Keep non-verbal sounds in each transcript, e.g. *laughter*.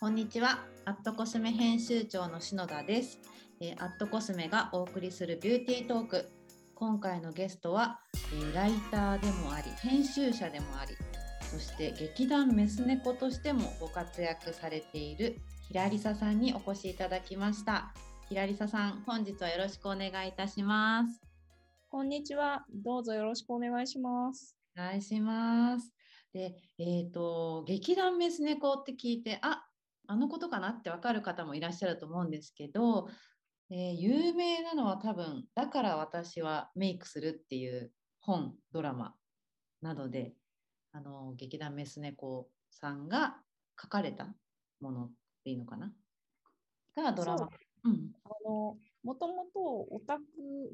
こんにちは。アットコスメ編集長の篠田です。えー、アットコスメがお送りするビューティートーク。今回のゲストは、えー、ライターでもあり、編集者でもあり、そして劇団メス猫としてもご活躍されている平梨沙さんにお越しいただきました。平梨沙さん、本日はよろしくお願いいたします。こんにちは。どうぞよろしくお願いします。お願いします。で、えっ、と、劇団メス猫って聞いて、ああのことかなってわかる方もいらっしゃると思うんですけど、えー有名なのは多分、だから私はメイクするっていう本、ドラマなどで、あの劇団メス猫さんが書かれたものっていいのかな？がドラマ。う。ん、あの、もともとオタク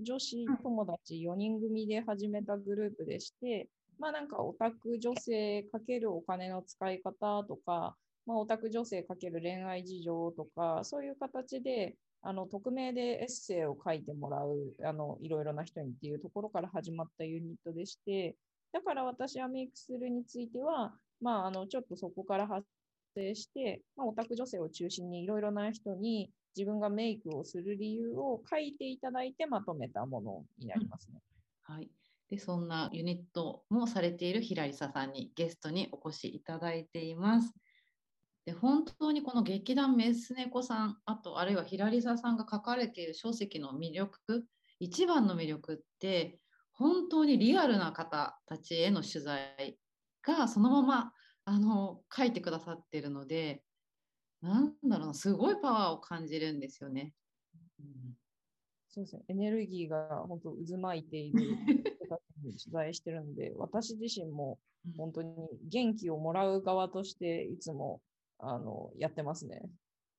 女子友達4人組で始めたグループでして、まあなんかオタク女性かけるお金の使い方とか、まあオタク女性かける恋愛事情とか、そういう形で、あの、匿名でエッセイを書いてもらう、あの、いろいろな人にっていうところから始まったユニットでして、だから私はメイクするについては、まあ、あの、ちょっとそこから発生して、まあ、オタク女性を中心にいろいろな人に自分がメイクをする理由を書いていただいてまとめたものになりますね。はい。で、そんなユニットもされている平梨沙さんにゲストにお越しいただいています。で、本当にこの劇団メス猫さん、あとあるいは平梨沙さんが書かれている書籍の魅力、一番の魅力って、本当にリアルな方たちへの取材がそのままあの書いてくださっているので、なんだろうな、すごいパワーを感じるんですよね。うんそうですね。エネルギーが本当渦巻いている人たちに取材してるので、私自身も本当に元気をもらう側としていつもあのやってますね。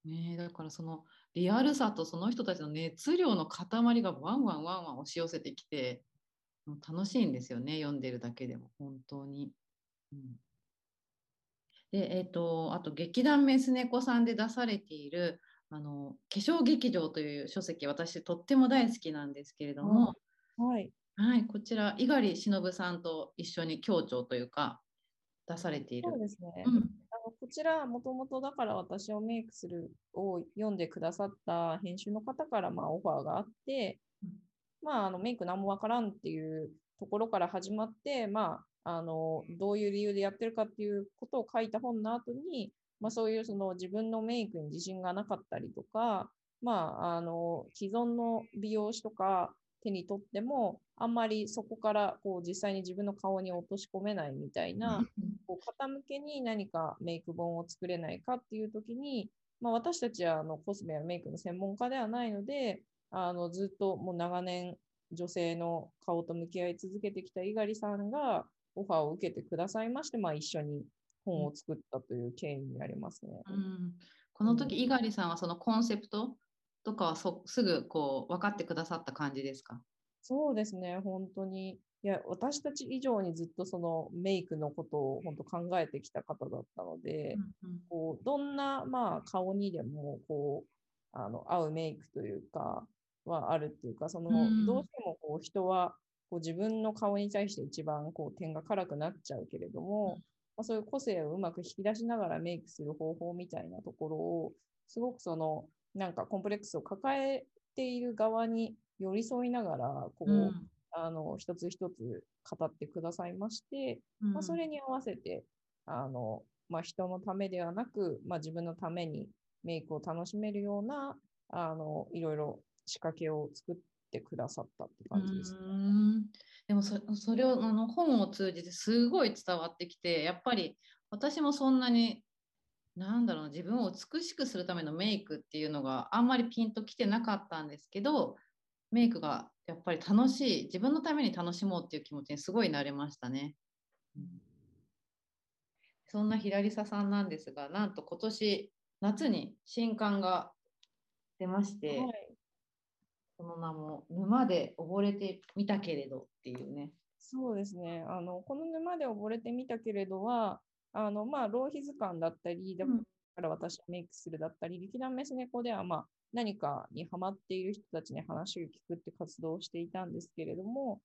ねえだからそのリアルさとその人たちの熱量の塊がワンワンワンワン押し寄せてきて楽しいんですよね読んでるだけでも本当に。うん、でえっ、とあと劇団雌猫さんで出されているあの化粧劇場という書籍私とっても大好きなんですけれども、はい。はい、こちら猪狩忍さんと一緒に協調というか出されているそう。ですね。うんこちら、もともとだから私をメイクするを読んでくださった編集の方からまあオファーがあってうん、まあ、あのメイク何もわからんっていうところから始まって、まあ、あのどういう理由でやってるかっていうことを書いた本の後に、まあ、そういうその自分のメイクに自信がなかったりとか、まあ、あの既存の美容師とか手に取っても、あんまりそこからこう実際に自分の顔に落とし込めないみたいな、こう方向けに何かメイク本を作れないかっていう時に、まあ、私たちはあのコスメやメイクの専門家ではないので、あのずっともう長年女性の顔と向き合い続けてきた猪狩さんがオファーを受けてくださいまして、まあ、一緒に本を作ったという経緯になりますね。うん、この時猪狩さんはそのコンセプトとかはそすぐこう分かってくださった感じですか？そうですね、本当に。いや、私たち以上にずっとそのメイクのことを本当考えてきた方だったので、うんこうどんな、まあ、顔にでもこうあの合うメイクというかはあるっていうかその、うん。どうしてもこう人はこう自分の顔に対して一番こう点が辛くなっちゃうけれども、まあ、そういう個性をうまく引き出しながらメイクする方法みたいなところをすごくそのなんかコンプレックスを抱えている側に寄り添いながらこう、うん。あの一つ一つ語ってくださいまして、うん。まあ、それに合わせて、あの、まあ、人のためではなく、まあ、自分のためにメイクを楽しめるような、あの、いろいろ仕掛けを作ってくださったって感じです。うーん。でもそそれをあの本を通じてすごい伝わってきてやっぱり私もそんなになんだろうな自分を美しくするためのメイクっていうのがあんまりピンときてなかったんですけどメイクがやっぱり楽しい自分のために楽しもうっていう気持ちにすごいなれましたね。そんな平梨沙さんなんですがなんと今年夏に新刊が出まして、はい。その名も「沼で溺れてみたけれど」っていうね。そうですね。あの、この沼で溺れてみたけれどは、あの、まあ、浪費図鑑だったり、だうんから私はメイクするだったり、劇団メス猫では、まあ、何かにハマっている人たちに話を聞くって活動をしていたんですけれども、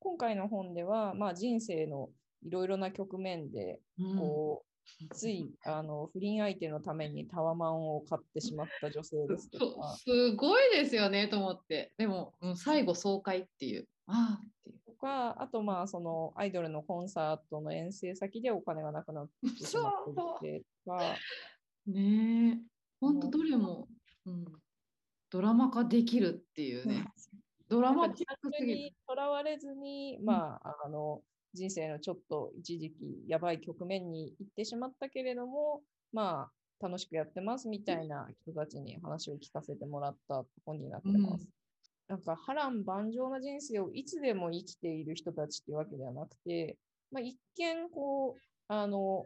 今回の本では、まあ、人生のいろいろな局面で、うんこう、ついあの不倫相手のためにタワマンを買ってしまった女性ですとか。すごいですよねと思って。でも、うん、最後爽快っていう。ああっていう。とか、あとまあそのアイドルのコンサートの遠征先でお金がなくなってしまってとか。ねえ、本当どれも、うん、ドラマ化できるっていうね。ドラマチックすぎる。とらわれずに、まあ、あの、人生のちょっと一時期やばい局面に行ってしまったけれども、まあ、楽しくやってますみたいな人たちに話を聞かせてもらった本になってます。うん、なんか波乱万丈な人生をいつでも生きている人たちっていうわけではなくて、まあ、一見こう、あの、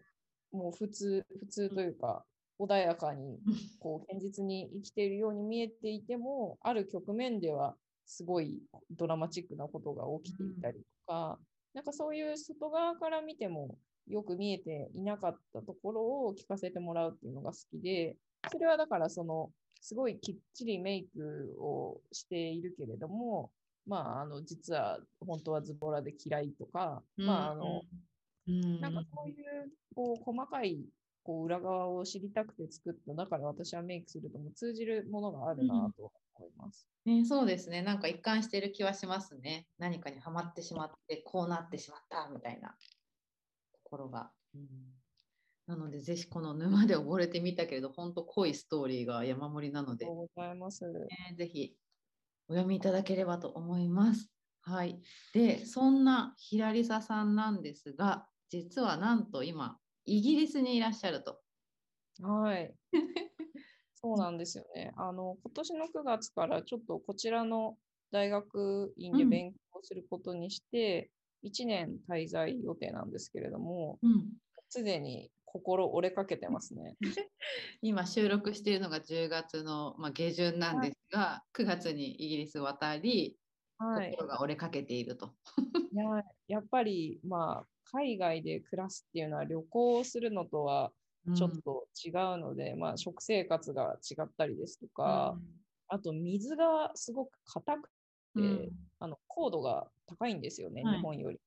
もう普通、普通というか、穏やかに、こう、堅実に生きているように見えていても、ある局面ではすごいドラマチックなことが起きていたりとか、なんかそういう外側から見てもよく見えていなかったところを聞かせてもらうっていうのが好きで、それはだからその、すごいきっちりメイクをしているけれども、まあ、あの、実は本当はズボラで嫌いとか、うん、まあ、あの、うん、なんかそういう、こう、細かい、こう、裏側を知りたくて作った、だから私はメイクするとも通じるものがあるなと思います。ね、そうですね。なんか一貫してる気はしますね。何かにはまってしまって、こうなってしまったみたいなところが。うん、なので、ぜひこの沼で溺れてみたけれど、本当濃いストーリーが山盛りなので、ありがとうございます、ね、ぜひお読みいただければと思います。はい。で、そんなヒラリサさんなんですが、実はなんと今、イギリスにいらっしゃると。はい。*laughs* そうなんですよね。あの、今年の9月からちょっとこちらの大学院で勉強することにして、1年滞在予定なんですけれども、す、で、に心折れかけてますね。*laughs* 今収録しているのが10月の、まあ、下旬なんですが、はい、9月にイギリス渡り、はい、心が折れかけていると。いややっぱり、まあ、海外で暮らすっていうのは旅行するのとはちょっと違うので、うん、まあ、食生活が違ったりですとか、うん、あと水がすごく硬くて、うん、あの高度が高いんですよね、はい、日本より。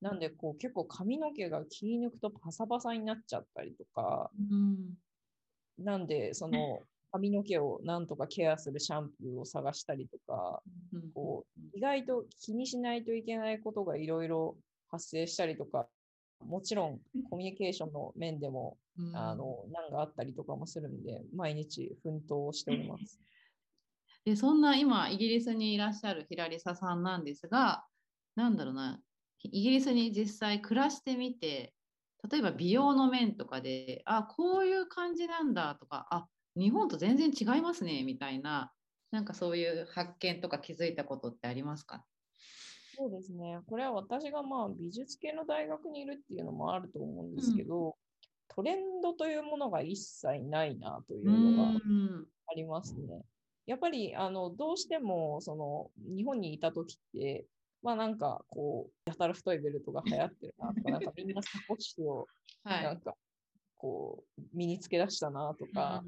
なんでこう結構髪の毛が気抜くとパサパサになっちゃったりとか、なんでその *laughs* 髪の毛をなんとかケアするシャンプーを探したりとか、こう意外と気にしないといけないことがいろいろ発生したりとかもちろん。コミュニケーションの面でも、うん、あの難があったりとかもするんで、毎日奮闘しております。でそんな今、イギリスにいらっしゃるヒラリサさんなんですが、なんだろうな、イギリスに実際暮らしてみて、例えば美容の面とかで、あ、こういう感じなんだとか、あ、日本と全然違いますねみたいな、なんかそういう発見とか気づいたことってありますか？そうですね。これは私がまあ美術系の大学にいるっていうのもあると思うんですけど、うん、トレンドというものが一切ないなというのがありますね。やっぱりあのどうしてもその日本にいた時って、まあなんかこう、やたら太いベルトが流行ってるなとか、*laughs* なんかみんなサコッシュをなんかこう身につけ出したなとか、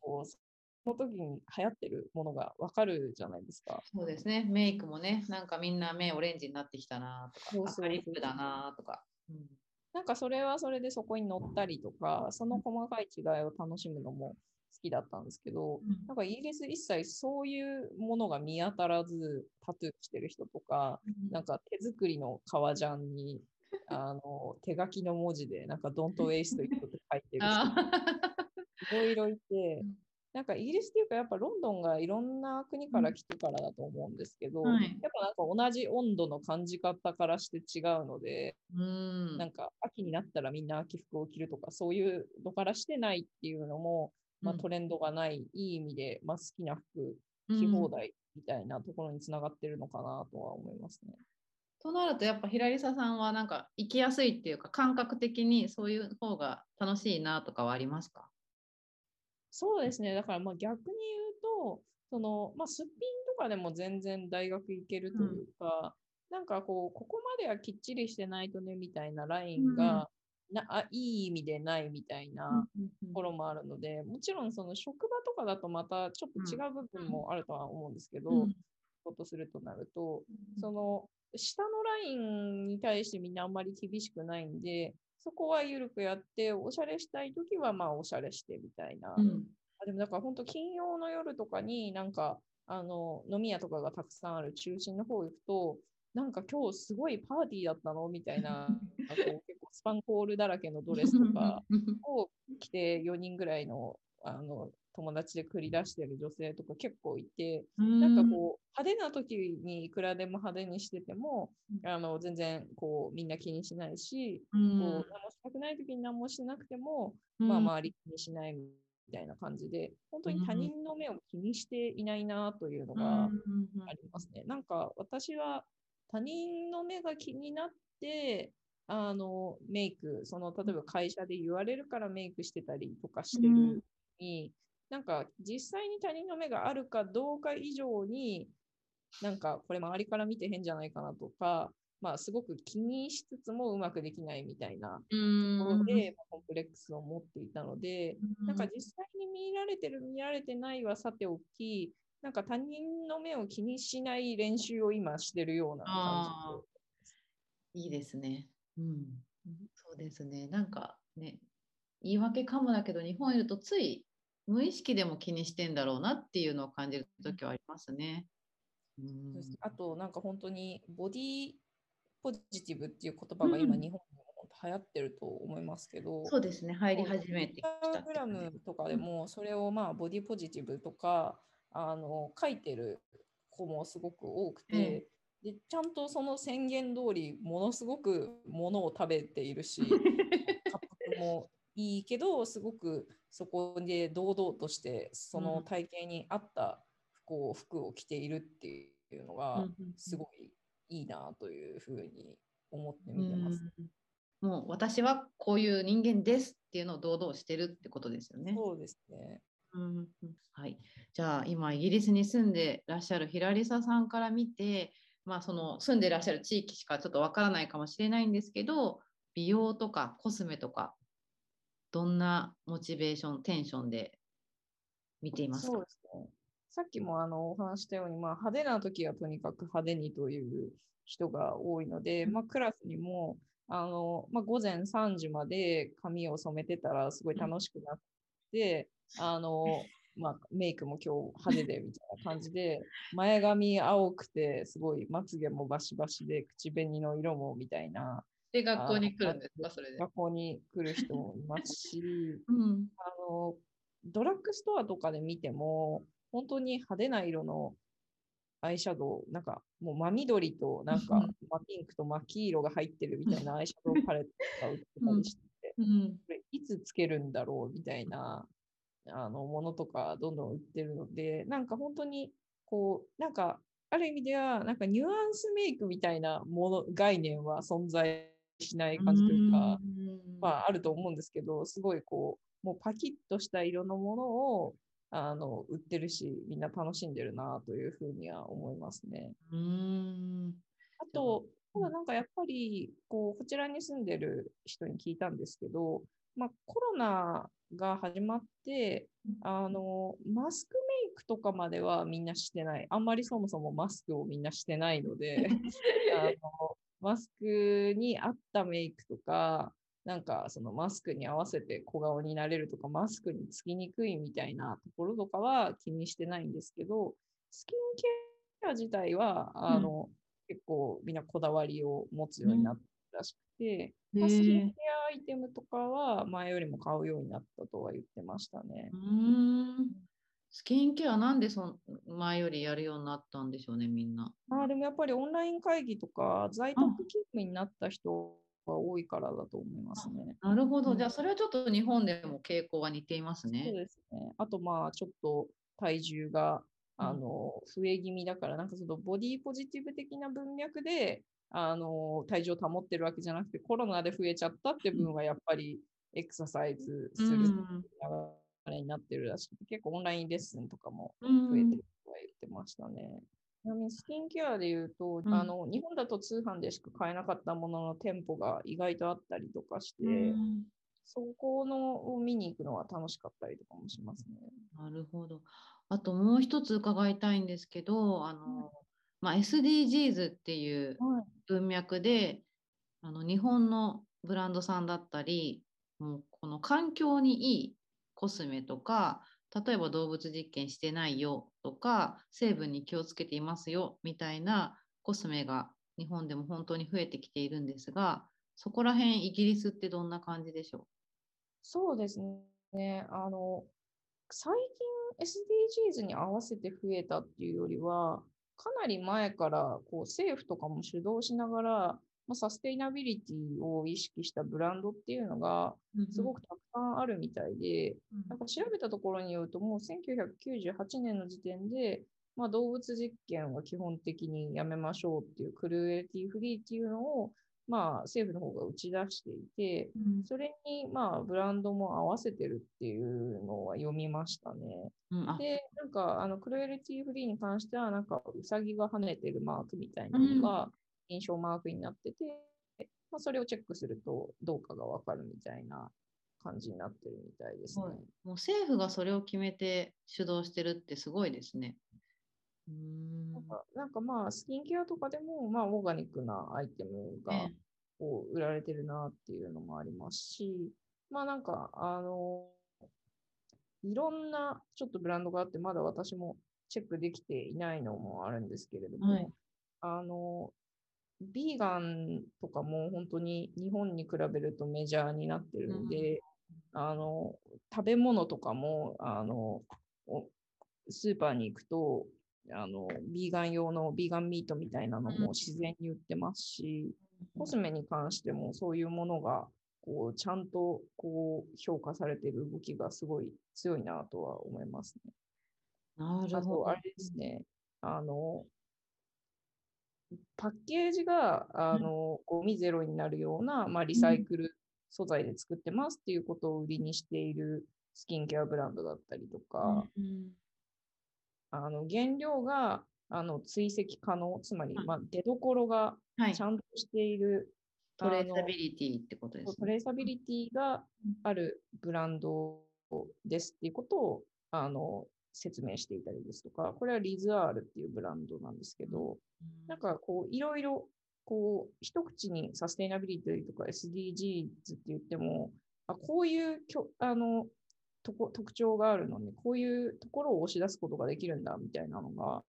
こうの時に流行ってるものがわかるじゃないですか。そうですね。メイクもね、なんかみんな目オレンジになってきたなとか、そうそうリップだなとか、うん。なんかそれはそれでそこに乗ったりとか、その細かい違いを楽しむのも好きだったんですけど、うん、なんかイギリス一切そういうものが見当たらず、タトゥーしてる人とか、うん、なんか手作りの革ジャンに、*laughs* あの手書きの文字で、なんか Don't Waste って書いてる人、いろいろいて、なんかイギリスっていうかやっぱロンドンがいろんな国から来てからだと思うんですけど、うんはい、やっぱなんか同じ温度の感じ方からして違うので、うん、なんか秋になったらみんな秋服を着るとかそういうのからしてないっていうのも、まあ、トレンドがない、いい意味で、まあ、好きな服着放題みたいなところにつながってるのかなとは思いますね。となるとやっぱ平ささんはなんか行きやすいっていうか感覚的にそういう方が楽しいなとかはありますか？そうですね。だからまあ逆に言うと、そのまあ、すっぴんとかでも全然大学行けるというか、うん、なんかこう、ここまではきっちりしてないとねみたいなラインが、うん、なあいい意味でないみたいなところもあるので、もちろんその職場とかだとまたちょっと違う部分もあるとは思うんですけど、うん、ことするとなると、その下のラインに対してみんなあんまり厳しくないんで、そこは緩くやって、おしゃれしたいときはまあおしゃれしてみたいな。うんあでもだから本当金曜の夜とかになんかあの飲み屋とかがたくさんある中心の方行くと、なんか今日すごいパーティーだったのみたいな、*laughs* あこう結構スパンコールだらけのドレスとかを着て4人ぐらいのあの友達で繰り出してる女性とか結構いて、なんかこう派手な時にいくらでも派手にしてても、あの全然こうみんな気にしないし、うん、こう何もしたくない時に何もしなくても、まあ周り気にしないみたいな感じで、本当に他人の目を気にしていないなというのがありますね。なんか私は他人の目が気になって、あのメイク、その例えば会社で言われるからメイクしてたりとかしてるのに、なんか実際に他人の目があるかどうか以上に、なんかこれ周りから見て変じゃないかなとか、まあすごく気にしつつもうまくできないみたいなところで、コンプレックスを持っていたので、なんか実際に見られてる見られてないはさておき、なんか他人の目を気にしない練習を今してるような感じいいですね。うん、そうですね。なんかね、言い訳かもだけど、日本いるとつい無意識でも気にしてんだろうなっていうのを感じる時はありますね。うん、あと、なんか本当にボディポジティブっていう言葉が今、日本でも流行ってると思いますけど、うん、そうですね、入り始めてきた、インスタグラムとかでも、それをまあボディポジティブとかあの書いてる子もすごく多くて、うん、でちゃんとその宣言通りものすごくものを食べているし *laughs* もいいけどすごくそこで堂々としてその体型に合った服を,服を着ているっていうのがすごいいいなというふうに思って見てます。うん、もう私はこういう人間ですっていうのを堂々してるってことですよね。そうですね。うん、はい、じゃあ今イギリスに住んでらっしゃるヒラリサさんから見て、まあ、その住んでらっしゃる地域しかちょっとわからないかもしれないんですけど美容とかコスメとかどんなモチベーションテンションで見ていますか？そうですね。さっきもあのお話したように、まあ、派手な時はとにかく派手にという人が多いので、まあ、クラスにもあの、まあ、午前3時まで髪を染めてたらすごい楽しくなって、あの、まあ、メイクも今日派手でみたいな感じで、前髪青くて、すごいまつげもバシバシで、口紅の色もみたいな。で、学校に来るんですか、それで。学校に来る人もいますし、*laughs* うん、あの、ドラッグストアとかで見ても、本当に派手な色のアイシャドウ、なんかもう真緑となんか真ピンクと真黄色が入ってるみたいなアイシャドウパレットが売ってたりして、うん、いつつけるんだろうみたいなあのものとかどんどん売ってるので、なんか本当にこう、なんかある意味では、なんかニュアンスメイクみたいなもの概念は存在しない感じというか、まああると思うんですけど、すごいこう、もうパキッとした色のものをあの売ってるし、みんな楽しんでるなというふうには思いますね。うん。あと、ただなんかやっぱりこうこちらに住んでる人に聞いたんですけど、まあ、コロナが始まってあのマスクメイクとかまではみんなしてない。あんまりそもそもマスクをみんなしてないので *laughs* あのマスクに合ったメイクとかなんかそのマスクに合わせて小顔になれるとかマスクにつきにくいみたいなところとかは気にしてないんですけどスキンケア自体はあの、うん。結構みんなこだわりを持つようになったらしくて、うん、まあ、スキンケアアイテムとかは前よりも買うようになったとは言ってましたね。うんスキンケアなんでそ前よりやるようになったんでしょうね、みんな。あでもやっぱりオンライン会議とか在宅勤務になった人が多いからだと思いますね。なるほど、うん、じゃあそれはちょっと日本でも傾向は似ていますね。そうですね。あとまあちょっと体重があの増え気味だから、なんかそのボディポジティブ的な文脈であの体重を保ってるわけじゃなくて、コロナで増えちゃったって分はやっぱりエクササイズする流れになってるらしくて、結構オンラインレッスンとかも増えてるとは言ってましたね。ちなみにスキンケアで言うと、あの日本だと通販でしか買えなかったものの店舗が意外とあったりとかして、そこのを見に行くのは楽しかったりとかもしますね。なるほど。あともう一つ伺いたいんですけど、あの、まあ、SDGs っていう文脈で、あの日本のブランドさんだったりもうこの環境にいいコスメとか例えば動物実験してないよとか成分に気をつけていますよみたいなコスメが日本でも本当に増えてきているんですがそこら辺イギリスってどんな感じでしょう？そうですね。あの、最近 SDGs に合わせて増えたっていうよりは、かなり前からこう政府とかも主導しながら、まあ、サステイナビリティを意識したブランドっていうのがすごくたくさんあるみたいで、なん。か調べたところによると、もう1998年の時点で、まあ、動物実験は基本的にやめましょうっていう、クルーエリティフリーっていうのをまあ、政府の方が打ち出していて、うん、それに、まあ、ブランドも合わせてるっていうのは読みましたね。うん、で、なんか、あの、クルエルティフリーに関しては、なんか、うさぎが跳ねてるマークみたいなのが印象マークになってて、うん、まあ、それをチェックすると、どうかがわかるみたいな感じになってるみたいですね。もう政府がそれを決めて主導してるってすごいですね。なんか。なんかまあ、スキンケアとかでも、まあ、オーガニックなアイテムがこう売られてるなっていうのもありますし、まあなんか、あの、いろんなちょっとブランドがあって、まだ私もチェックできていないのもあるんですけれども、はい、あの、ビーガンとかも本当に日本に比べるとメジャーになってるんで、うん、あの、食べ物とかも、あの、スーパーに行くと、あの、ビーガン用のビーガンミートみたいなのも自然に売ってますし、コスメに関してもそういうものが、こう、ちゃんと、こう、評価されている動きがすごい強いなとは思いますね。なるほど。あれですね。あの、パッケージが、あの、ゴミゼロになるような、まあ、リサイクル素材で作ってますっていうことを売りにしているスキンケアブランドだったりとか、あの原料があの追跡可能、つまり、まあ、出どころがちゃんとしている、はい、トレーサビリティってことですね。トレーサビリティがあるブランドですっていうことをあの説明していたりですとか、これはリズアールっていうブランドなんですけど、なんかこういろいろこう一口にサステイナビリティとか SDGs って言っても、あこういうきょあのとこ特徴があるのに、こういうところを押し出すことができるんだみたいなのが、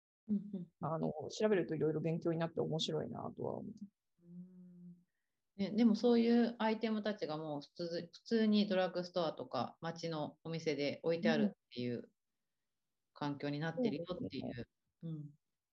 あの調べるといろいろ勉強になって面白いなとは思って。ね、でもそういうアイテムたちがもう普通普通にドラッグストアとか街のお店で置いてあるっていう環境になってるよっていう。うん、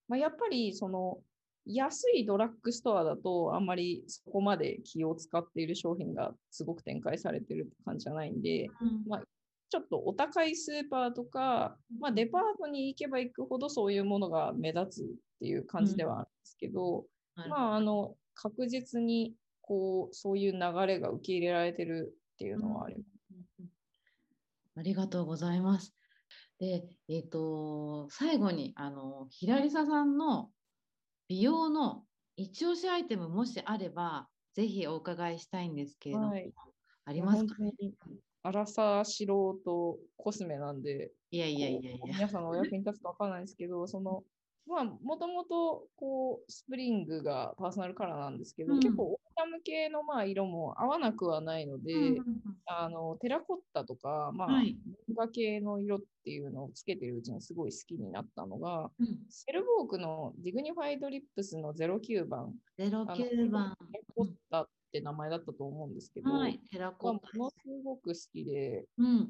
まあ、やっぱりその安いドラッグストアだとあんまりそこまで気を使っている商品がすごく展開されてるって感じじゃないんで、うん、まあ、ちょっとお高いスーパーとか、まあ、デパートに行けば行くほどそういうものが目立つっていう感じではあるんですけど、うん、まあ、あの確実にこうそういう流れが受け入れられてるっていうのはあります。うん、ありがとうございます。で、えーと、最後にあのひらりささんの美容の一押しアイテムもしあればぜひお伺いしたいんですけれども、はい、ありますか、ね、アラサー素人コスメなんで、いやいやいやいや。皆さんのお役に立つかわからないですけど、その、まあ、もともと、こう、スプリングがパーソナルカラーなんですけど、うん、結構、オータム系の、まあ、色も合わなくはないので、うん、あの、テラコッタとか、まあ、はい、画系の色っていうのをつけてるうちにすごい好きになったのが、うん、セルヴォークのディグニファイドリップスの09番。09番。テラコッタって名前だったと思うんですけど、はい、テラコッタものすごく好きで、うん、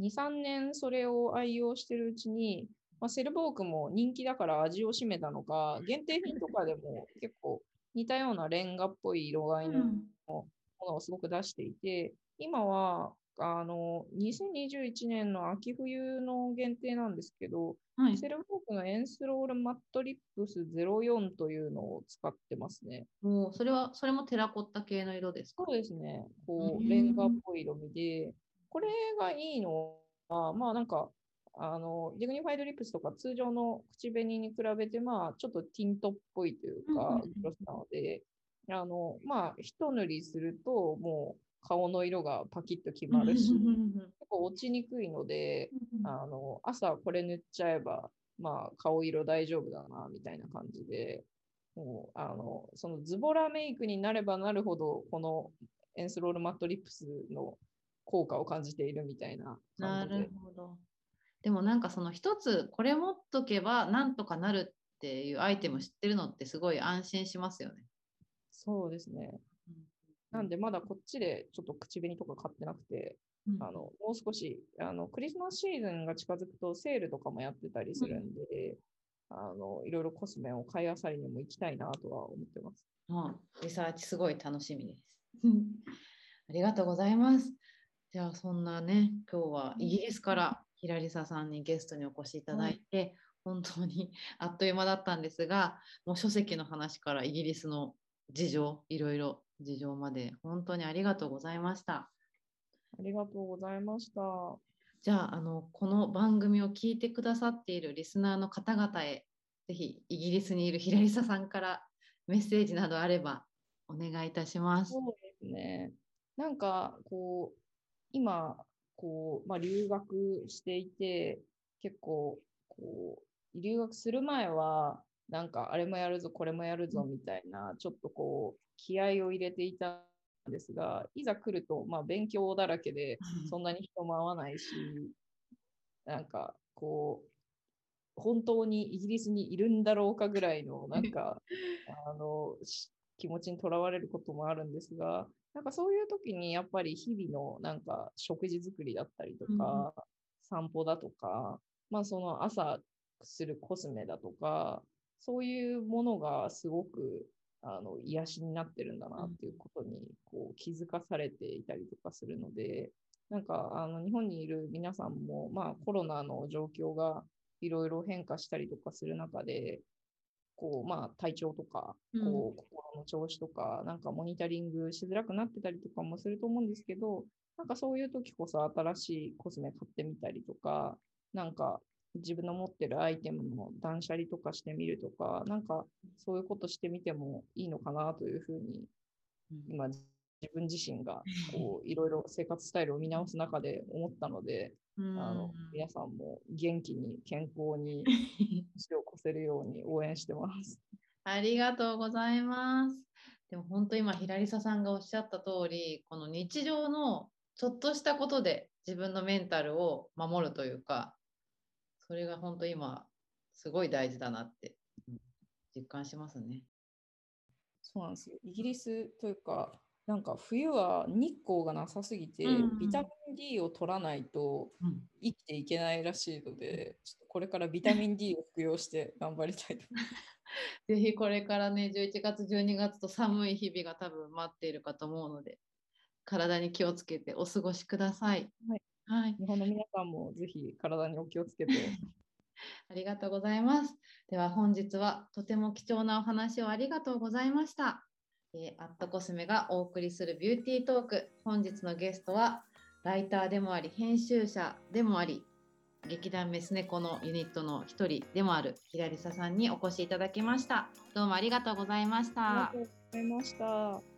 2、3年それを愛用してるうちに、まあ、セルボークも人気だから味を占めたのか、限定品とかでも結構似たようなレンガっぽい色合いのものをすごく出していて、今はあの、2021年の秋冬の限定なんですけど、はい、セルフォークのエンスロールマットリップス04というのを使ってますね。もうそれは、それもテラコッタ系の色ですか？そうですね。こう、レンガっぽい色味で、これがいいのは、まあなんか、あの、ディグニファイドリップスとか通常の口紅に比べて、まあちょっとティントっぽいというか、グロスなので、あの、まあ一塗りすると、もう、顔の色がパキッと決まるし、結構落ちにくいので、あの朝これ塗っちゃえば、まあ、顔色大丈夫だなみたいな感じで、もうあのそのズボラメイクになればなるほど、このエンスロールマットリップスの効果を感じているみたいななるほど。でもなんかその一つこれ持っとけばなんとかなるっていうアイテム知ってるのってすごい安心しますよね。そうですね。なんでまだこっちでちょっと口紅とか買ってなくて、うん、あのもう少しあのクリスマスシーズンが近づくとセールとかもやってたりするんで、うん、あのいろいろコスメを買いあさりにも行きたいなとは思ってます。うん、リサーチすごい楽しみです。*laughs* ありがとうございます。じゃあそんなね今日はイギリスから平リサさんにゲストにお越しいただいて、本当に *laughs* あっという間だったんですがもう書籍の話からイギリスの事情いろいろ事情まで本当にありがとうございました。ありがとうございました。じゃああのこの番組を聞いてくださっているリスナーの方々へぜひイギリスにいる平リサさんからメッセージなどあればお願いいたします。そうですね。なんかこう今こう、まあ、留学していて結構こう留学する前はなんかあれもやるぞこれもやるぞみたいなちょっとこう気合を入れていたんですがいざ来ると、まあ、勉強だらけで *laughs* そんなに人も会わないしなんかこう本当にイギリスにいるんだろうかぐらいのなんか *laughs* あの気持ちにとらわれることもあるんですがなんかそういう時にやっぱり日々のなんか食事作りだったりとか、うん、散歩だとか、まあその朝するコスメだとか、そういうものがすごくあの癒しになってるんだなっていうことにこう気づかされていたりとかするので、なんかあの日本にいる皆さんも、まあ、コロナの状況がいろいろ変化したりとかする中で、こう、まあ、体調とか、こう、心の調子とか、なんかモニタリングしづらくなってたりとかもすると思うんですけど、なんかそういう時こそ新しいコスメ買ってみたりとか、なんか自分の持ってるアイテムの断捨離とかしてみるとか、なんかそういうことしてみてもいいのかなというふうに、今自分自身がこういろいろ生活スタイルを見直す中で思ったので、あの皆さんも元気に健康に *laughs* 年を越せるように応援してます。ありがとうございます。でも本当今、ひらりささんがおっしゃった通り、この日常のちょっとしたことで自分のメンタルを守るというか、それが本当今、すごい大事だなって実感しますね。そうなんですよ。イギリスというか、なんか冬は日光がなさすぎて、うん、ビタミン D を取らないと生きていけないらしいので、ちょっとこれからビタミン D を服用して頑張りたいと思います。*laughs* ぜひこれからね、11月、12月と寒い日々が多分待っているかと思うので、体に気をつけてお過ごしください。はい。はい、日本の皆さんもぜひ体にお気をつけて。*laughs* ありがとうございます。では本日はとても貴重なお話をありがとうございました。えー、アットコスメがお送りするビューティートーク。本日のゲストはライターでもあり編集者でもあり劇団メス猫のユニットの一人でもあるひらりささんにお越しいただきました。どうもありがとうございました。ありがとうございました。